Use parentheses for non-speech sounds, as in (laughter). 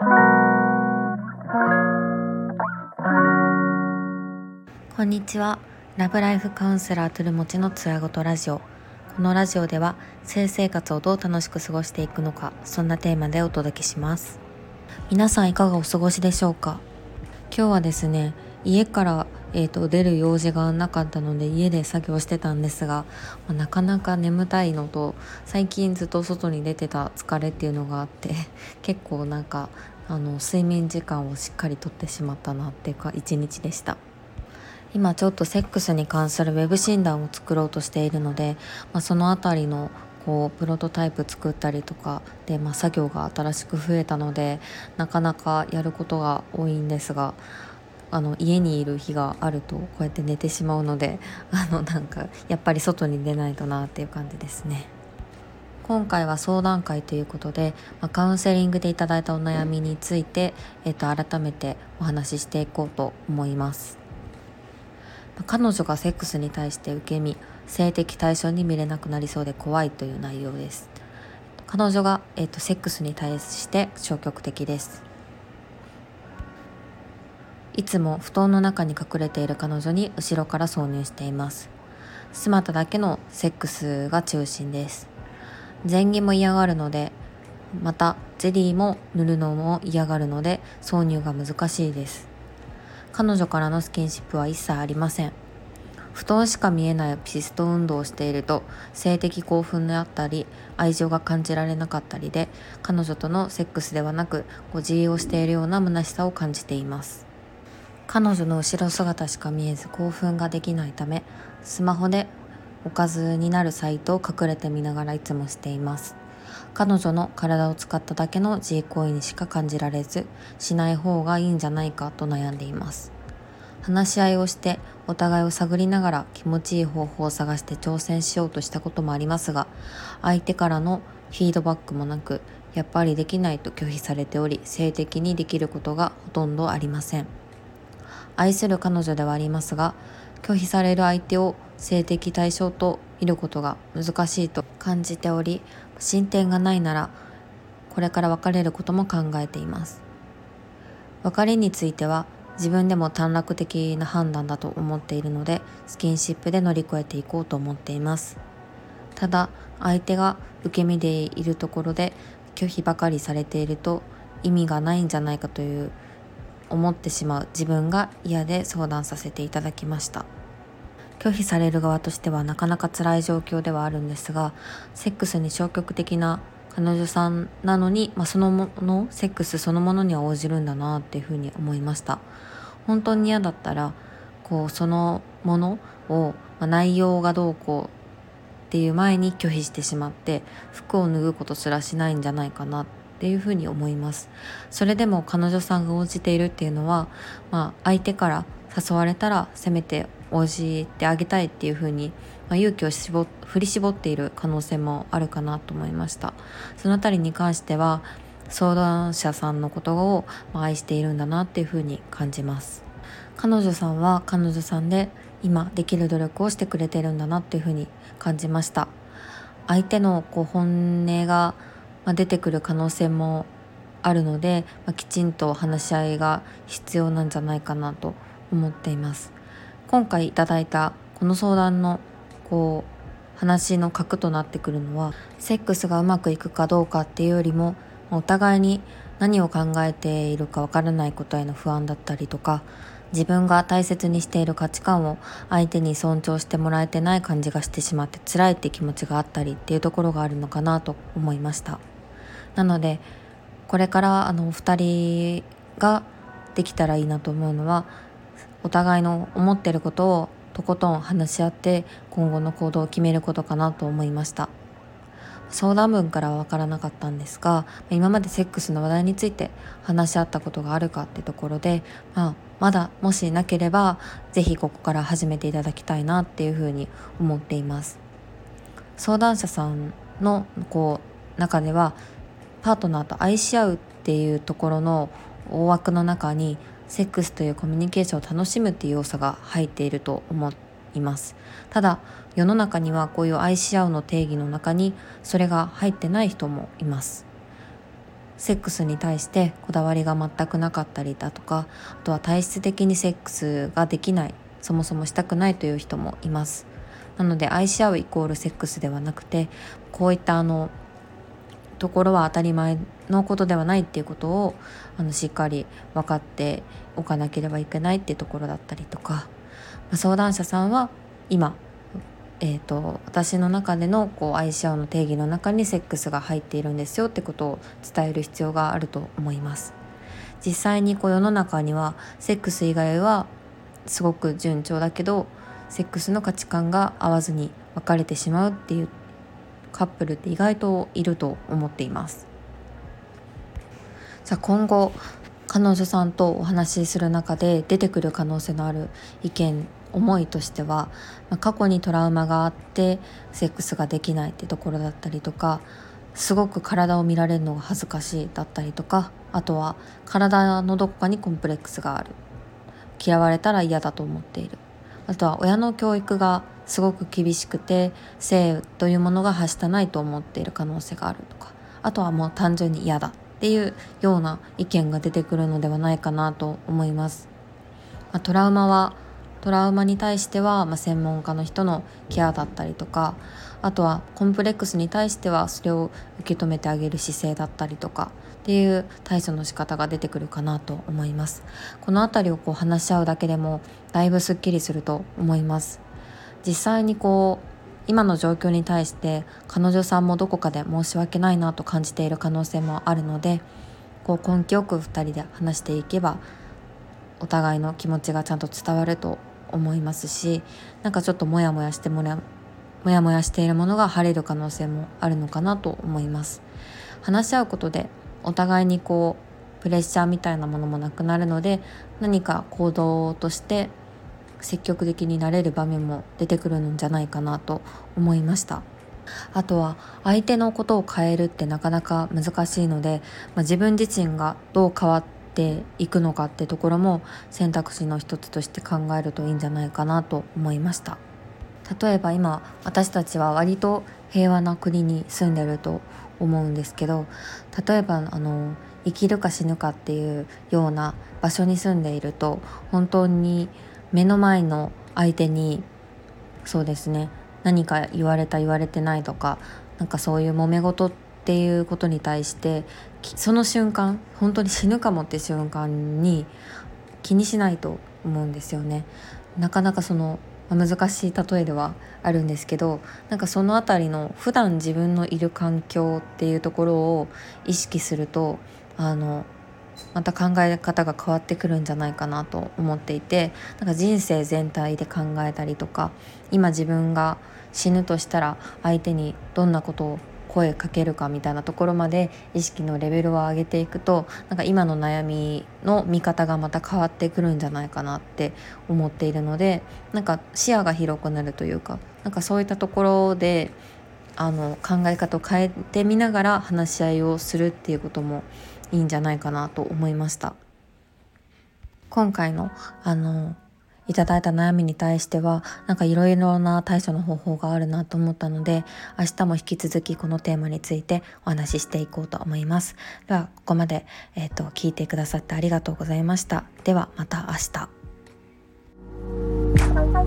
こんにちは。ラブライフカウンセラートゥルモチのつやごとラジオ。このラジオでは性生活をどう楽しく過ごしていくのかそんなテーマでお届けします。皆さんいかがお過ごしでしょうか？今日はですね家からえーと、出る用事がなかったので家で作業してたんですが、まあ、なかなか眠たいのと最近ずっと外に出てた疲れっていうのがあって (laughs) 結構なんかあの睡眠時間をしっかりとってしまったなっていうか一日でした。今ちょっとセックスに関するウェブ診断を作ろうとしているので、まあ、その辺りのこうプロトタイプ作ったりとかで、まあ、作業が新しく増えたのでなかなかやることが多いんですがあの家にいる日があるとこうやって寝てしまうので (laughs) あのなんかやっぱり外に出ないとなっていう感じですね。今回は相談会ということで、まあ、カウンセリングでいただいたお悩みについて、えっと、改めてお話ししていこうと思います。彼女がセックスに対して受け身性的対象に見れなくなりそうで怖いという内容です彼女が、えーと、セックスに対して消極的ですいつも布団の中に隠れている彼女に後ろから挿入しています。スマタだけのセックスが中心です。前儀も嫌がるのでまたゼリーも塗るのも嫌がるので挿入が難しいです。彼女からのスキンシップは一切ありません。布団しか見えないピスト運動をしていると性的興奮であったり愛情が感じられなかったりで彼女とのセックスではなくご自由をしているような虚しさを感じています。彼女の後ろ姿しか見えず興奮ができないためスマホでおかずになるサイトを隠れて見ながらいつもしています。彼女の体を使っただけの自慰行為にしか感じられずしない方がいいんじゃないかと悩んでいます。話し合いをしてお互いを探りながら気持ちいい方法を探して挑戦しようとしたこともありますが相手からのフィードバックもなくやっぱりできないと拒否されており性的にできることがほとんどありません。愛する彼女ではありますが拒否される相手を性的対象と見ることが難しいと感じており進展がないならこれから別れることも考えています。別れについては自分でも短絡的な判断だと思っているのでスキンシップで乗り越えていこうと思っています。ただ相手が受け身でいるところで拒否ばかりされていると意味がないんじゃないかという思ってしまう自分が嫌で相談させていただきました。拒否される側としてはなかなか辛い状況ではあるんですがセックスに消極的な彼女さんなのに、まあ、そのものセックスそのものには応じるんだなっていうふうに思いました。本当に嫌だったらこうそのものを、まあ、内容がどうこうっていう前に拒否してしまって服を脱ぐことすらしないんじゃないかなってっていうふうに思います。それでも彼女さんが応じているっていうのは、まあ、相手から誘われたらせめて応じてあげたいっていうふうに、まあ、勇気を絞振り絞っている可能性もあるかなと思いました。その辺りに関しては相談者さんのことを愛しているんだなっていうふうに感じます。彼女さんは彼女さんで今できる努力をしてくれてるんだなっていうふうに感じました。相手のこう本音がま出てくる可能性もあるので、まあ、きちんと話し合いが必要なんじゃないかなと思っています。今回いただいたこの相談のこう話の核となってくるのはセックスがうまくいくかどうかっていうよりもお互いに何を考えているかわからないことへの不安だったりとか自分が大切にしている価値観を相手に尊重してもらえてない感じがしてしまって辛いって気持ちがあったりっていうところがあるのかなと思いました。なのでこれからあの2人ができたらいいなと思うのはお互いの思ってることをとことん話し合って今後の行動を決めることかなと思いました。相談文からは分からなかったんですが今までセックスの話題について話し合ったことがあるかってところで、まあ、まだもしなければ是非ここから始めていただきたいなっていうふうに思っています。相談者さんのこう中ではパートナーと愛し合うっていうところの大枠の中にセックスというコミュニケーションを楽しむっていう要素が入っていると思います。ただ世の中にはこういう愛し合うの定義の中にそれが入ってない人もいます。セックスに対してこだわりが全くなかったりだとかあとは体質的にセックスができないそもそもしたくないという人もいます。なので愛し合うイコールセックスではなくてこういったあのところは当たり前のことではないっていうことをあのしっかり分かっておかなければいけないっていうところだったりとか、ま、相談者さんは今えーと、私の中でのこう愛し合うの定義の中にセックスが入っているんですよってことを伝える必要があると思います。実際にこう世の中にはセックス以外はすごく順調だけどセックスの価値観が合わずに別れてしまうっていうカップルって意外といると思っています。さあ今後彼女さんとお話しする中で出てくる可能性のある意見思いとしては、まあ、過去にトラウマがあってセックスができないってところだったりとかすごく体を見られるのが恥ずかしいだったりとかあとは体のどこかにコンプレックスがある。嫌われたら嫌だと思っている。あとは親の教育がすごく厳しくて性というものがはしたないと思っている可能性があるとかあとはもう単純に嫌だっていうような意見が出てくるのではないかなと思います。まあ、トラウマはトラウマに対しては、まあ、専門家の人のケアだったりとかあとはコンプレックスに対してはそれを受け止めてあげる姿勢だったりとかっていう対処の仕方が出てくるかなと思いますこの辺りをこう話し合うだけでもだいぶすっきりすると思います実際にこう今の状況に対して彼女さんもどこかで申し訳ないなと感じている可能性もあるのでこう根気よく2人で話していけばお互いの気持ちがちゃんと伝わると思いますしなんかちょっとモヤモヤしてもらモヤモヤしているものが晴れる可能性もあるのかなと思います。話し合うことでお互いにこうプレッシャーみたいなものもなくなるので何か行動として積極的になれる場面も出てくるんじゃないかなと思いました。あとは相手のことを変えるってなかなか難しいので、まあ、自分自身がどう変わっていくのかってところも選択肢の一つとして考えるといいんじゃないかなと思いました。例えば今私たちは割と平和な国に住んでると思うんですけど例えばあの生きるか死ぬかっていうような場所に住んでいると本当に目の前の相手にそうですね何か言われた言われてないとかなんかそういう揉め事っていうことに対してその瞬間本当に死ぬかもって瞬間に気にしないと思うんですよね。なかなかその難しい例えではあるんですけどなんかその辺りの普段自分のいる環境っていうところを意識するとあのまた考え方が変わってくるんじゃないかなと思っていてなんか人生全体で考えたりとか今自分が死ぬとしたら相手にどんなことを声かけるかみたいなところまで意識のレベルを上げていくとなんか今の悩みの見方がまた変わってくるんじゃないかなって思っているのでなんか視野が広くなるというかなんかそういったところであの考え方を変えてみながら話し合いをするっていうこともいいんじゃないかなと思いました。今回のあのいただいた悩みに対してはなんかいろいろな対処の方法があるなと思ったので明日も引き続きこのテーマについてお話ししていこうと思います。ではここまで、えーと、と聞いてくださってありがとうございました。ではまた明日。